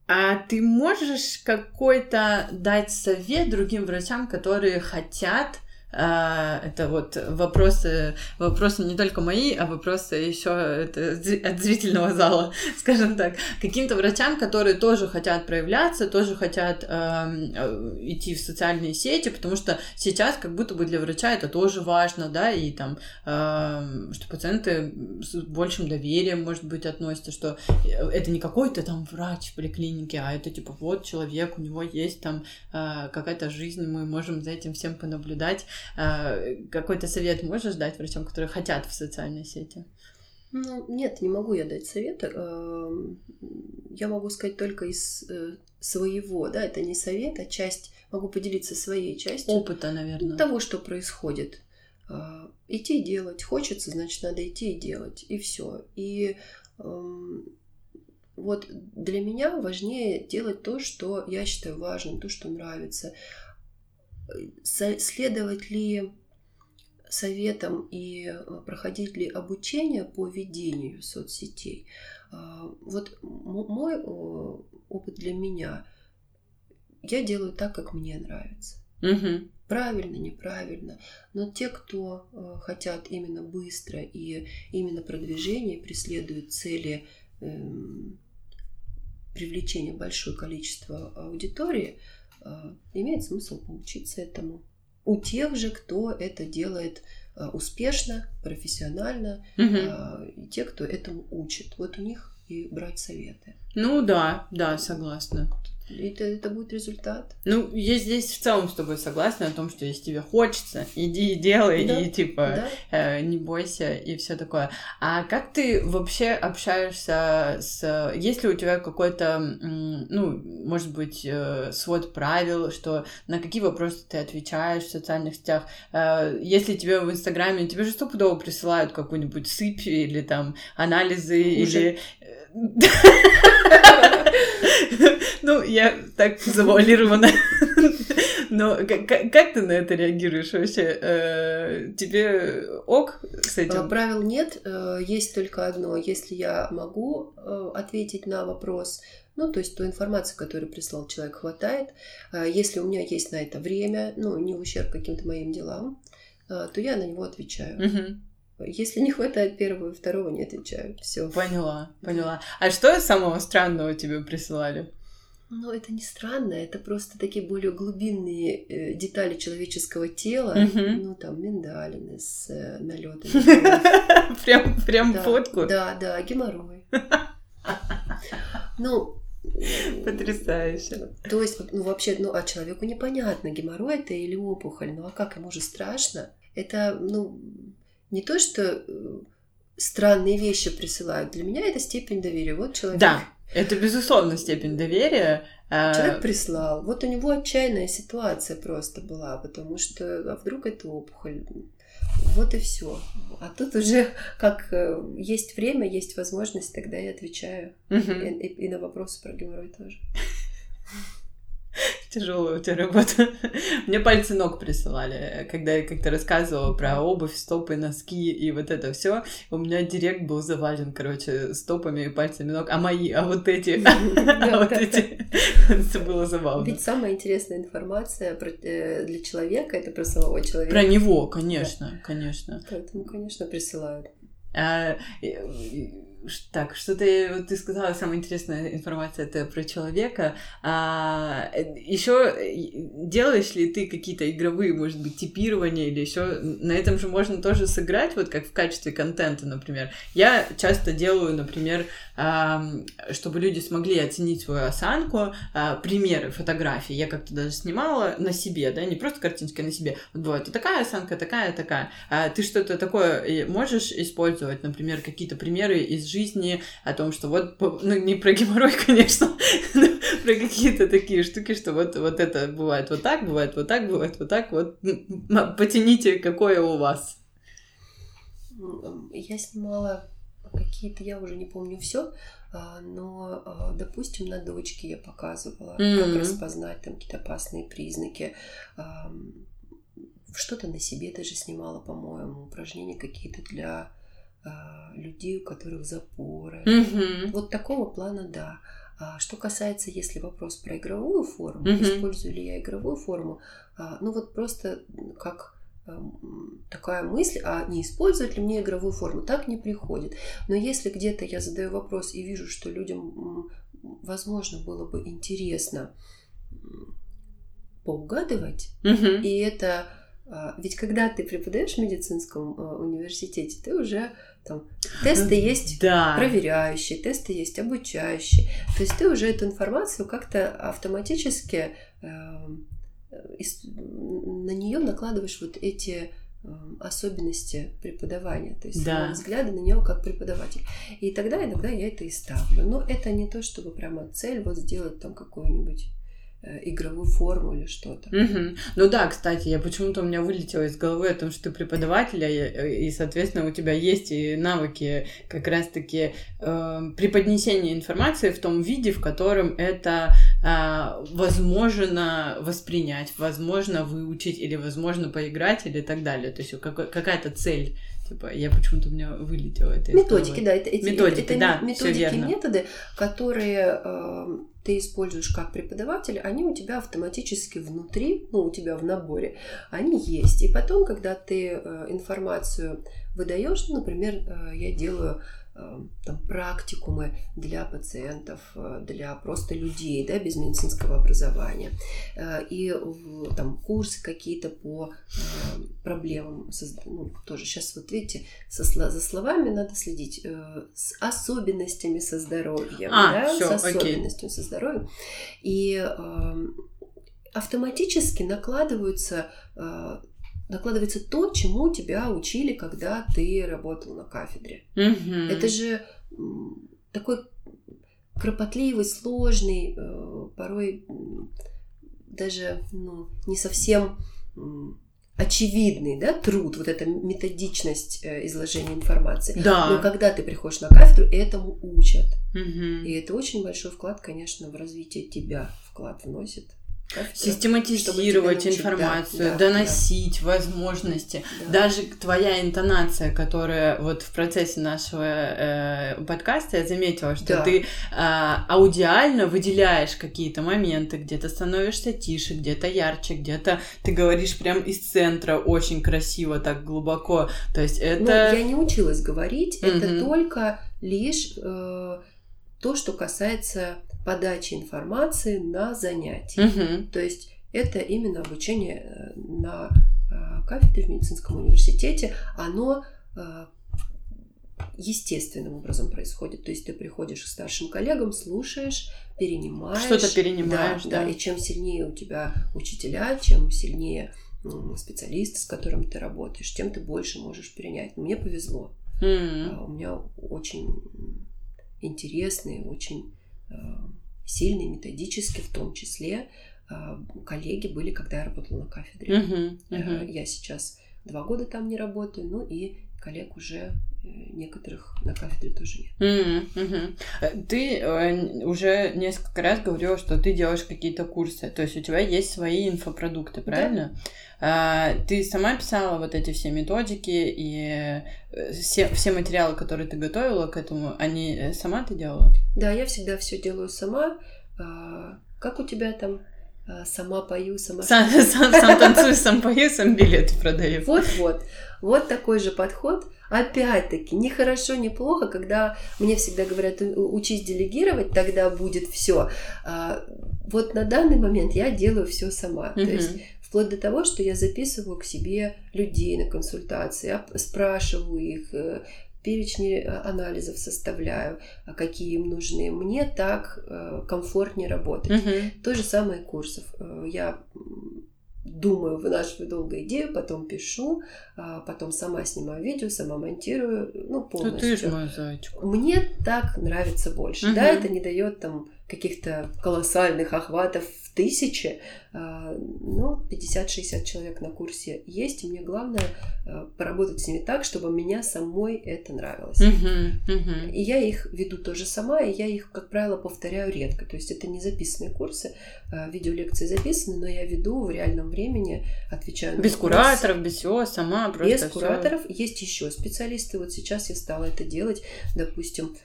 а ты можешь какой-то дать совет другим врачам, которые хотят это вот вопросы, вопросы не только мои, а вопросы еще от зрительного зала, скажем так. Каким-то врачам, которые тоже хотят проявляться, тоже хотят эм, э, идти в социальные сети, потому что сейчас как будто бы для врача это тоже важно, да, и там, э, что пациенты с большим доверием, может быть, относятся, что это не какой-то там врач в поликлинике, а это типа вот человек, у него есть там э, какая-то жизнь, мы можем за этим всем понаблюдать. А, какой-то совет можешь дать врачам, которые хотят в социальной сети? Ну, нет, не могу я дать совет. Я могу сказать только из э, своего, да, это не совет, а часть, могу поделиться своей частью. Опыта, наверное. Того, что происходит. А, идти и делать. Хочется, значит, надо идти и делать. И все. И вот для меня важнее делать то, что я считаю важным, то, что нравится следовать ли советам и э, проходить ли обучение по ведению соцсетей. А, вот мой опыт для меня, я делаю так, как мне нравится. Угу. Правильно, неправильно. Но те, кто э, хотят именно быстро и именно продвижение, преследуют цели эм, привлечения большого количества аудитории, имеет смысл поучиться этому. У тех же, кто это делает э, успешно, профессионально, угу. и те, кто этому учит. Вот у них и брать советы. Ну да, да, согласна. Это, это будет результат. Ну, я здесь в целом с тобой согласна о том, что если тебе хочется, иди и делай, да. и типа да. э, не бойся и все такое. А как ты вообще общаешься с... Есть ли у тебя какой-то, ну, может быть, э, свод правил, что на какие вопросы ты отвечаешь в социальных сетях? Э, если тебе в Инстаграме, тебе же стопудово присылают какую-нибудь сыпь или там анализы, Хуже. или ну, я так завуалирована. Но как, ты на это реагируешь вообще? Э, тебе ок с этим? Э, правил нет, э, есть только одно. Если я могу ответить на вопрос, ну, то есть ту информацию, которую прислал человек, хватает. Если у меня есть на это время, ну, не в ущерб каким-то моим делам, то я на него отвечаю. Угу. Если не хватает первого, второго не отвечаю. Все. Поняла, поняла. А что самого странного тебе присылали? Ну, это не странно, это просто такие более глубинные э, детали человеческого тела. Uh-huh. Ну, там, миндалины с э, налетами. Прям, прям фотку? Да, да, геморрой. Ну, Потрясающе. То есть, ну, вообще, ну, а человеку непонятно, геморрой это или опухоль. Ну, а как ему же страшно? Это, ну, не то, что э, странные вещи присылают. Для меня это степень доверия. Вот человек... Да, это безусловно степень доверия. А, человек прислал. Вот у него отчаянная ситуация просто была, потому что а вдруг это опухоль. Вот и все. А тут уже как э, есть время, есть возможность, тогда я отвечаю. Угу. И, и, и на вопросы про геморрой тоже. Тяжелая у тебя работа. Мне пальцы ног присылали, когда я как-то рассказывала про обувь, стопы, носки и вот это все. У меня директ был завален, короче, стопами и пальцами ног. А мои, а вот эти, а вот эти. Это было забавно. Ведь самая интересная информация э, для человека это про самого человека. Про него, конечно, конечно. Поэтому, конечно, присылают. А, так, что-то вот ты сказала, самая интересная информация это про человека. А, еще делаешь ли ты какие-то игровые, может быть, типирования или еще на этом же можно тоже сыграть, вот как в качестве контента, например. Я часто делаю, например, а, чтобы люди смогли оценить свою осанку, а, примеры фотографий. Я как-то даже снимала на себе, да, не просто картинки, а на себе. Вот бывает, вот такая осанка, такая, такая. А ты что-то такое можешь использовать, например, какие-то примеры из жизни о том, что вот, ну, не про геморрой, конечно, но про какие-то такие штуки, что вот, вот это бывает вот так, бывает вот так, бывает вот так, вот потяните, какое у вас. Я снимала какие-то, я уже не помню все, а, но, а, допустим, на дочке я показывала, mm-hmm. как распознать там какие-то опасные признаки. Что-то на себе даже снимала, по-моему, упражнения какие-то для а, людей, у которых запоры. Mm-hmm. Вот такого плана, да. А что касается, если вопрос про игровую форму, mm-hmm. использую ли я игровую форму, а, ну вот просто как такая мысль, а не использовать ли мне игровую форму, так не приходит. Но если где-то я задаю вопрос и вижу, что людям, возможно, было бы интересно поугадывать, mm-hmm. и это а, ведь когда ты преподаешь в медицинском а, университете, ты уже там тесты есть да. проверяющие, тесты есть обучающие. То есть ты уже эту информацию как-то автоматически э, на нее накладываешь вот эти особенности преподавания, то есть да. взгляды на нее как преподаватель. И тогда иногда я это и ставлю. Но это не то, чтобы прямо цель вот сделать там какую-нибудь Э, игровую форму или что-то. Угу. Ну да, кстати, я почему-то у меня вылетело из головы о том, что ты преподаватель, э, и, соответственно, у тебя есть и навыки как раз-таки э, преподнесения информации в том виде, в котором это э, возможно воспринять, возможно выучить или возможно поиграть или так далее. То есть какая-то цель Типа, я почему-то у меня вылетело это. Методики, да, это эти методики, это, да, методики, методы, которые э, ты используешь как преподаватель, они у тебя автоматически внутри, ну, у тебя в наборе, они есть. И потом, когда ты э, информацию выдаешь, например, э, я делаю там, практикумы для пациентов, э, для просто людей, да, без медицинского образования, э, и там курсы какие-то по проблемам, ну, тоже сейчас вот видите, со, за словами надо следить, с особенностями со здоровьем, а, да, всё, с особенностями окей. со здоровьем, и автоматически накладываются накладывается то, чему тебя учили, когда ты работал на кафедре. Mm-hmm. Это же такой кропотливый, сложный, э, порой даже ну, не совсем очевидный да, труд, вот эта методичность э, изложения информации. Да. Но когда ты приходишь на кафедру, этому учат. Угу. И это очень большой вклад, конечно, в развитие тебя вклад вносит. Систематизировать информацию, да, доносить да. возможности. Да. Даже твоя интонация, которая вот в процессе нашего э, подкаста я заметила, что да. ты э, аудиально выделяешь какие-то моменты, где-то становишься тише, где-то ярче, где-то ты говоришь прям из центра очень красиво, так глубоко. То есть это... Ну, я не училась говорить, угу. это только лишь э, то, что касается подачи информации на занятия. Угу. То есть это именно обучение э, на э, кафедре в медицинском университете. Оно э, естественным образом происходит. То есть ты приходишь к старшим коллегам, слушаешь, перенимаешь. Что-то перенимаешь, да, да. да. И чем сильнее у тебя учителя, чем сильнее специалист, с которым ты работаешь, тем ты больше можешь перенять. Мне повезло. Mm. У меня очень интересные, очень Сильные методически, в том числе э, коллеги были, когда я работала на кафедре. Uh-huh, uh-huh. Я сейчас два года там не работаю, ну и коллег уже некоторых на кафедре тоже нет. Mm-hmm. Ты э, уже несколько раз говорила, что ты делаешь какие-то курсы, то есть у тебя есть свои инфопродукты, правильно? Да. Ты сама писала вот эти все методики и все, все материалы, которые ты готовила к этому, они сама ты делала? Да, я всегда все делаю сама. А, как у тебя там? А, сама пою, сама... Сам, сам, сам танцую, сам пою, сам билеты продаю. Вот-вот. Вот такой же подход. Опять-таки, не хорошо, не плохо, когда мне всегда говорят, учись делегировать, тогда будет все. А, вот на данный момент я делаю все сама. Mm-hmm. То есть вплоть до того, что я записываю к себе людей на консультации, спрашиваю их, э, перечни э, анализов составляю, а какие им нужны. Мне так э, комфортнее работать. Угу. То же самое курсов. Э, я думаю, вынашиваю долго идею, потом пишу, а потом сама снимаю видео, сама монтирую, ну, полностью. ты ж мой зайчик. Мне так нравится больше. Угу. Да, это не дает там каких-то колоссальных охватов в тысячи, а, ну, 50-60 человек на курсе есть, и мне главное а, поработать с ними так, чтобы меня самой это нравилось. Uh-huh, uh-huh. И я их веду тоже сама, и я их, как правило, повторяю редко. То есть это не записанные курсы, а, видеолекции записаны, но я веду в реальном времени, отвечаю на Без вопросы. кураторов, без всего, сама просто Без кураторов. Есть еще специалисты. Вот сейчас я стала это делать, допустим,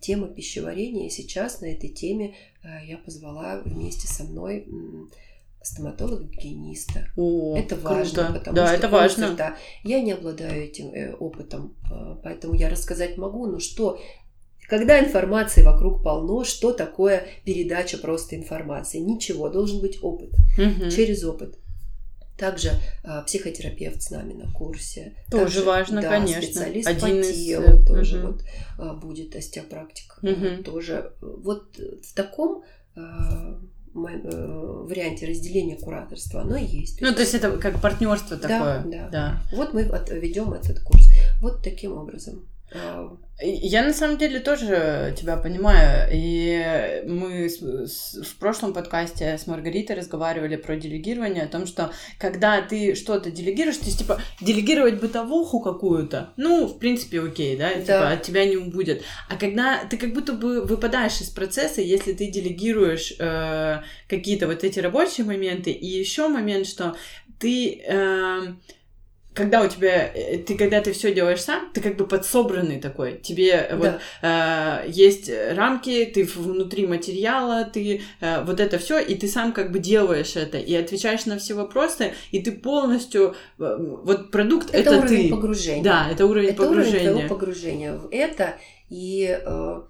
тема пищеварения, и сейчас на этой теме э, я позвала вместе со мной стоматолога-гигиениста. О, это важно, круто. потому да, что это важно. Да, я не обладаю этим э, опытом, э, поэтому я рассказать могу, но что когда информации вокруг полно, что такое передача просто информации? Ничего, должен быть опыт. Угу. Через опыт. Также а, психотерапевт с нами на курсе. Тоже Также, важно, да, конечно. Специалист Один по телу Э, тоже угу. вот а, будет остеопрактик. Угу. Тоже вот в таком а, э, варианте разделения кураторства оно есть. Ну, то есть это как партнерство такое. Да, да. да. Вот мы ведем этот курс. Вот таким образом. Я на самом деле тоже тебя понимаю. И мы с, с, в прошлом подкасте с Маргаритой разговаривали про делегирование, о том, что когда ты что-то делегируешь, то есть, типа, делегировать бытовуху какую-то, ну, в принципе, окей, да, да. типа, от тебя не убудет. А когда ты как будто бы выпадаешь из процесса, если ты делегируешь э, какие-то вот эти рабочие моменты, и еще момент, что ты... Э, когда у тебя, э, ты когда ты все делаешь сам, ты как бы подсобранный такой. Тебе да. вот э, есть рамки, ты внутри материала, ты э, вот это все, и ты сам как бы делаешь это и отвечаешь на все вопросы, и ты полностью э, вот продукт это, это уровень ты. погружения. Да, это уровень это погружения. Уровень погружения в это и э,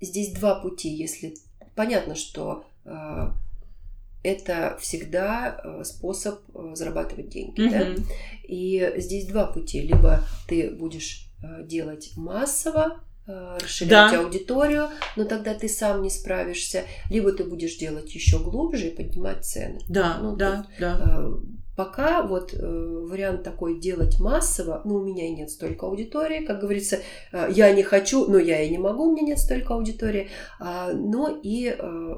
здесь два пути, если понятно, что э, это всегда э, способ э, зарабатывать деньги. Mm-hmm. Да? И здесь два пути. Либо ты будешь э, делать массово, расширять да. аудиторию, но тогда ты сам не справишься, либо ты будешь делать еще глубже и поднимать цены. Да, ну, да, тут, да. Пока вот э, вариант такой делать массово, ну, у меня и нет столько аудитории, как говорится, э, я не хочу, но я и не могу, у меня нет столько аудитории, э, но и э,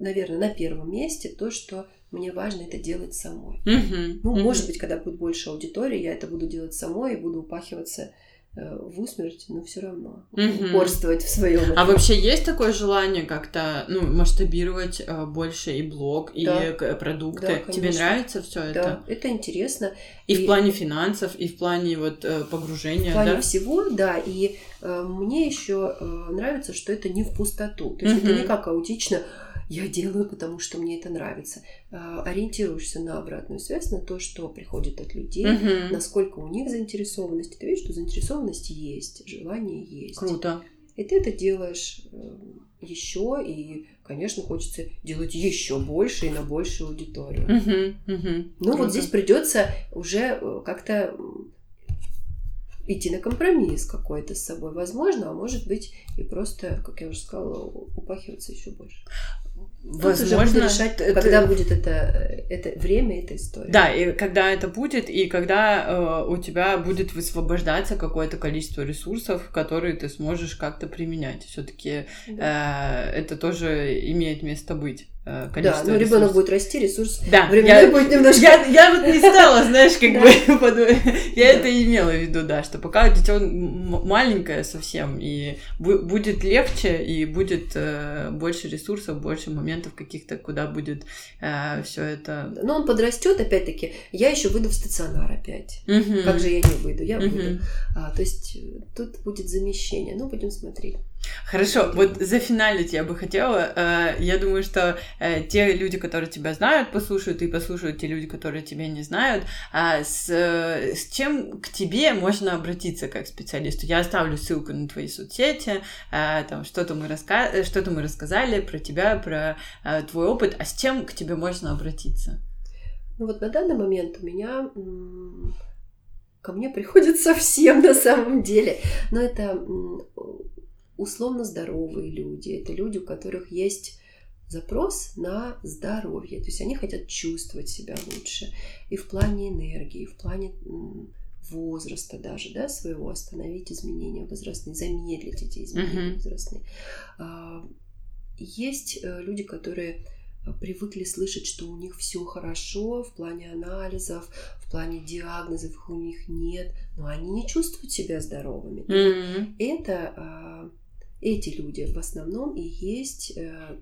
наверное, на первом месте то, что мне важно это делать самой. Uh-huh, ну, uh-huh. может быть, когда будет больше аудитории, я это буду делать самой и буду упахиваться э, в усмерть, но все равно uh-huh. упорствовать в своем. А вообще есть такое желание как-то ну, масштабировать э, больше и блог, да. и продукты? Да, Тебе нравится все да, это? Да, это интересно. И, и в плане финансов, и в плане вот э, погружения. В плане да? всего, да. И э, мне еще э, нравится, что это не в пустоту. То есть uh-huh. это не как аутично я делаю, потому что мне это нравится. А, ориентируешься на обратную связь, на то, что приходит от людей, угу. насколько у них заинтересованность. Ты видишь, что заинтересованность есть, желание есть. Круто. И ты это делаешь э, еще, и, конечно, хочется делать еще больше и на большую аудиторию. Угу, угу. Ну, вот здесь придется уже э, как-то идти на компромисс какой-то с собой, возможно, а может быть и просто, как я уже сказала, упахиваться еще больше. Возможно, уже решать, когда будет это, это время, эта история. Да, и когда это будет, и когда э, у тебя будет высвобождаться какое-то количество ресурсов, которые ты сможешь как-то применять. Все-таки да. э, это тоже имеет место быть. Э, количество Да, ну ребенок будет расти, ресурс да, временной я, будет немножко... Я, я вот не стала, знаешь, как бы. Я это имела в виду, да, что пока дитё маленькое совсем, и будет легче, и будет э, больше ресурсов, больше моментов каких-то, куда будет э, все это. Но он подрастет, опять-таки, я еще выйду в стационар опять. Как же я не выйду? Я выйду. А, то есть тут будет замещение. Ну, будем смотреть. Хорошо, вот зафиналить я бы хотела. Э, Я думаю, что э, те люди, которые тебя знают, послушают, и послушают те люди, которые тебя не знают. А С, э, с чем к тебе можно обратиться как специалисту? Я оставлю ссылку на твои соцсети, э, там что-то мы, раска... э, что-то мы рассказали про тебя, про э, твой опыт. А с чем к тебе можно обратиться? Ну вот на данный момент у меня ко мне приходят совсем на самом деле. Но это условно здоровые люди. Это люди, у которых есть запрос на здоровье. То есть они хотят чувствовать себя лучше. И в плане энергии, и в плане возраста даже, да, своего, остановить изменения возрастные, замедлить эти изменения Мгм. возрастные. А, Есть э, люди, которые привыкли слышать, что у них все хорошо в плане анализов, в плане диагнозов, их у них нет, но они не чувствуют себя здоровыми. М, Это а, эти люди в основном и есть э,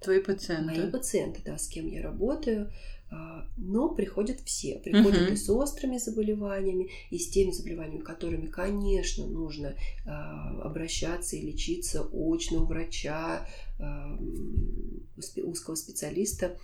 Твои мои пациенты. пациенты, да, с кем я работаю. А, Но приходят все. Приходят Мгм. и с острыми заболеваниями, и с теми заболеваниями, которыми, конечно, нужно а, обращаться и лечиться очно у врача, а, узкого специалиста.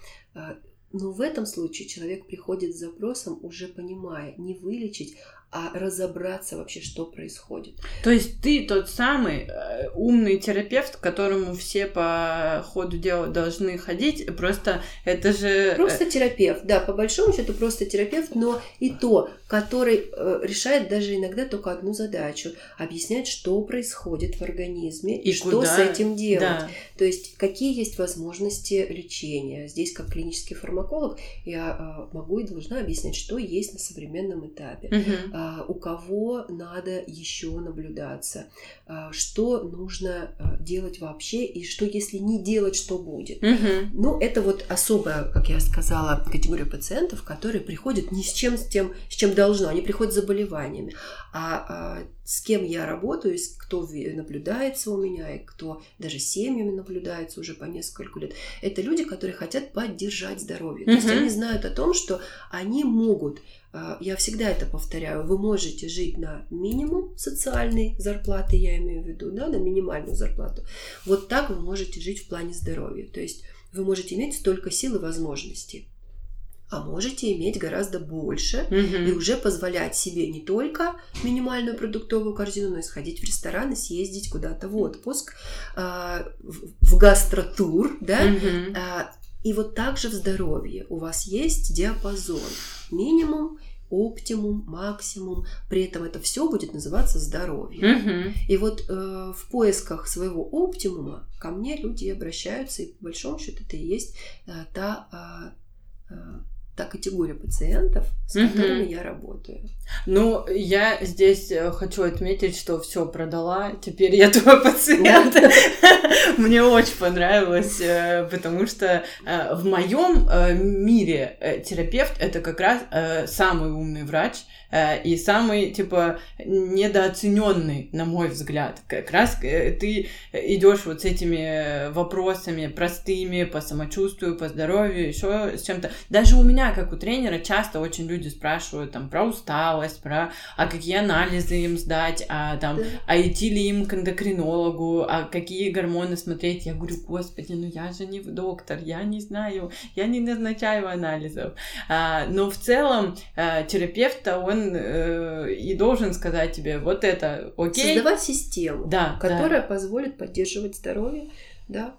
Но в этом случае человек приходит с запросом, уже понимая, не вылечить, а разобраться вообще, что происходит. То есть ты тот самый э, умный терапевт, к которому все по ходу дела должны ходить. Просто это же... э, Просто терапевт, да, по большому счету просто терапевт, но и то, который э, решает даже иногда только одну задачу, объяснять, что происходит в организме и, И что куда, с этим делать. Да. То есть какие есть возможности лечения. Здесь, как клинический фармаколог, я могу и должна объяснять, что есть на современном этапе. Мгм. А, у кого надо еще наблюдаться, а, что нужно а, делать вообще и что если не делать, что будет. Мгм. Ну, это вот особая, как я сказала, категория пациентов, которые приходят ни с чем, с тем, с чем должно. Они приходят с заболеваниями. А, а, с кем я работаю, кто наблюдается у меня, и кто даже семьями наблюдается уже по несколько лет, это люди, которые хотят поддержать здоровье. То есть они знают о том, что они могут, я всегда это повторяю, вы можете жить на минимум социальной зарплаты, я имею в виду, да, на минимальную зарплату. Вот так вы можете жить в плане здоровья. То есть вы можете иметь столько сил и возможностей, а можете иметь гораздо больше и Мгм. уже позволять себе не только минимальную продуктовую корзину, но и сходить в ресторан и съездить куда-то в отпуск, а, в гастротур, да, Мгм. И вот также в здоровье у вас есть диапазон минимум, оптимум, максимум. При этом это все будет называться здоровье. Мгм. И вот э, в поисках своего оптимума ко мне люди обращаются, и по большому счету это и есть э, та, а, э, та категория пациентов, с которыми я работаю. Ну, я здесь э, хочу отметить, что все продала. Теперь я твой пациент. Мне очень понравилось, э, потому что э, в моем мире терапевт это как раз самый умный врач и самый, типа, недооцененный, на мой взгляд. Как раз э, ты идешь вот с этими вопросами простыми по самочувствию, по здоровью, еще с чем-то. Даже у меня, как у тренера, часто очень люди спрашивают там про усталость, про а какие анализы им сдать, а там Да. а идти ли им к эндокринологу, а какие гормоны смотреть. Я говорю, господи, ну я же не доктор, я не знаю, я не назначаю анализов. А, но в целом а, терапевт-то он э, и должен сказать тебе, вот это окей. Создавать систему. Да, да. которая позволит поддерживать здоровье, да.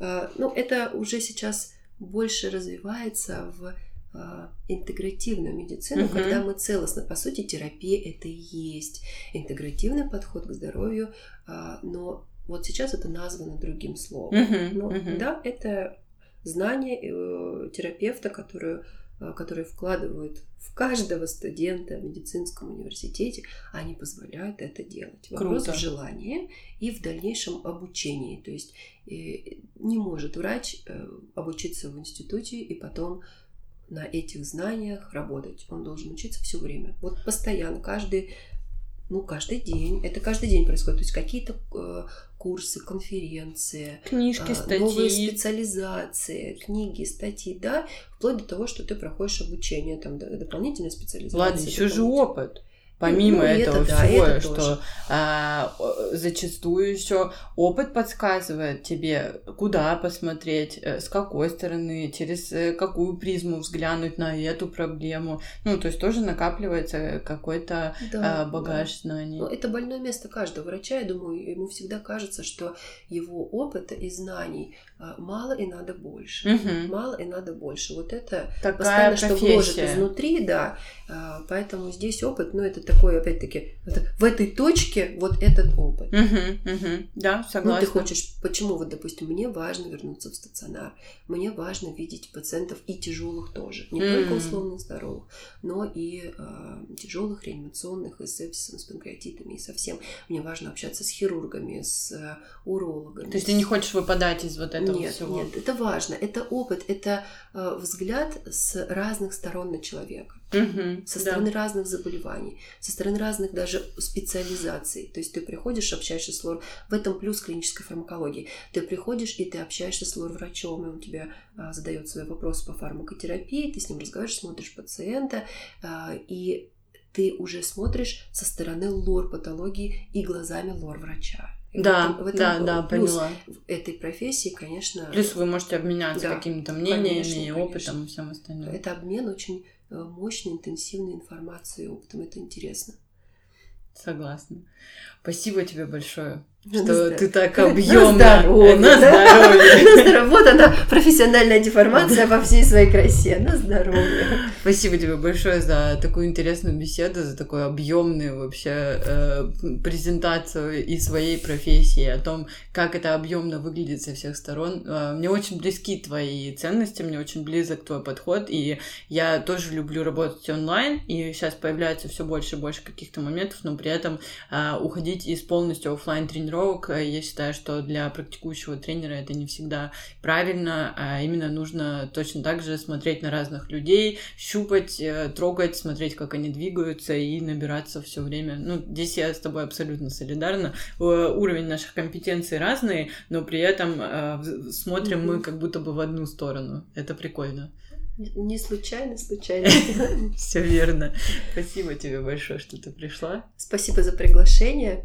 А, Ну, это уже сейчас больше развивается в а, интегративную медицину, Мгм. когда мы целостно, по сути, терапия это и есть интегративный подход к здоровью, а, но вот сейчас это названо другим словом. Мгм, Но мгм. да, это знание э, терапевта, которую э, которые вкладывают в каждого студента в медицинском университете, они позволяют это делать. Вопрос Круто. в желании и в дальнейшем обучении. То есть э, не может врач обучиться в институте и потом на этих знаниях работать. Он должен учиться все время. Вот постоянно, каждый ну, каждый день. Это каждый день происходит. То есть какие-то э, курсы, конференции, книжки, э, статьи, новые специализации, книги, статьи, да, вплоть до того, что ты проходишь обучение, там дополнительная специализация. Ладно, еще же опыт. Помимо ну, этого это, всего, да, что а, зачастую еще опыт подсказывает тебе, куда посмотреть, э, с какой стороны, через э, какую призму взглянуть на эту проблему. Ну, то есть тоже накапливается какой-то да, а, багаж да. знаний. Ну, это больное место каждого врача. Я думаю, ему всегда кажется, что его опыта и знаний а, мало и надо больше. Угу. Мало и надо больше. Вот это Такая постоянно, профессия. что гложет изнутри, да. А, поэтому здесь опыт, ну, это такой, опять-таки, в этой точке вот этот опыт. Угу, угу. Да, согласна. Ну, ты хочешь, почему, вот, допустим, мне важно вернуться в стационар, мне важно видеть пациентов и тяжелых тоже, не mm только условно здоровых, но и э, тяжелых реанимационных, и с сепсисом, с панкреатитами, и совсем. Мне важно общаться с хирургами, с э, урологами. То есть ты не хочешь выпадать из вот этого этого нет, всего. Нет, это важно. Это опыт, это э, взгляд с разных сторон на человека. Угу, со стороны да. разных заболеваний, со стороны разных даже специализаций. То есть ты приходишь, общаешься с лор... В этом плюс клинической фармакологии. Ты приходишь и ты общаешься с лор-врачом, и он тебе а, задает свои вопросы по фармакотерапии, ты с ним разговариваешь, смотришь пациента, а, и ты уже смотришь со стороны лор-патологии и глазами лор-врача. Да, в этом, в этом да, да, плюс поняла. В этой профессии, конечно... Плюс вы можете обменяться да, какими-то мнениями конечно, и опытом конечно. и всем остальным. Это обмен очень мощной, интенсивной информацией и опытом. Это интересно. Согласна. Спасибо тебе большое. Что ты так объемно. На здоровье. На здоровье. Вот она, профессиональная деформация во всей своей красе. На здоровье. Спасибо тебе большое за такую интересную беседу, за такую объемную вообще э, презентацию и своей профессии, о том, как это объемно выглядит со всех сторон. Э, мне очень близки твои ценности, мне очень близок твой подход, и я тоже люблю работать онлайн, и сейчас появляется все больше и больше каких-то моментов, но при этом э, уходить из полностью офлайн тренировок. Э, я считаю, что для практикующего тренера это не всегда правильно, а именно нужно точно так же смотреть на разных людей, щупать, э, трогать, смотреть, как они двигаются и набираться все время. Ну, здесь я с тобой абсолютно солидарна. Уровень наших компетенций разный, но при этом э, смотрим mm-hmm. мы как будто бы в одну сторону. Это прикольно. Не случайно, случайно. Все верно. Спасибо тебе большое, что ты пришла. Спасибо за приглашение.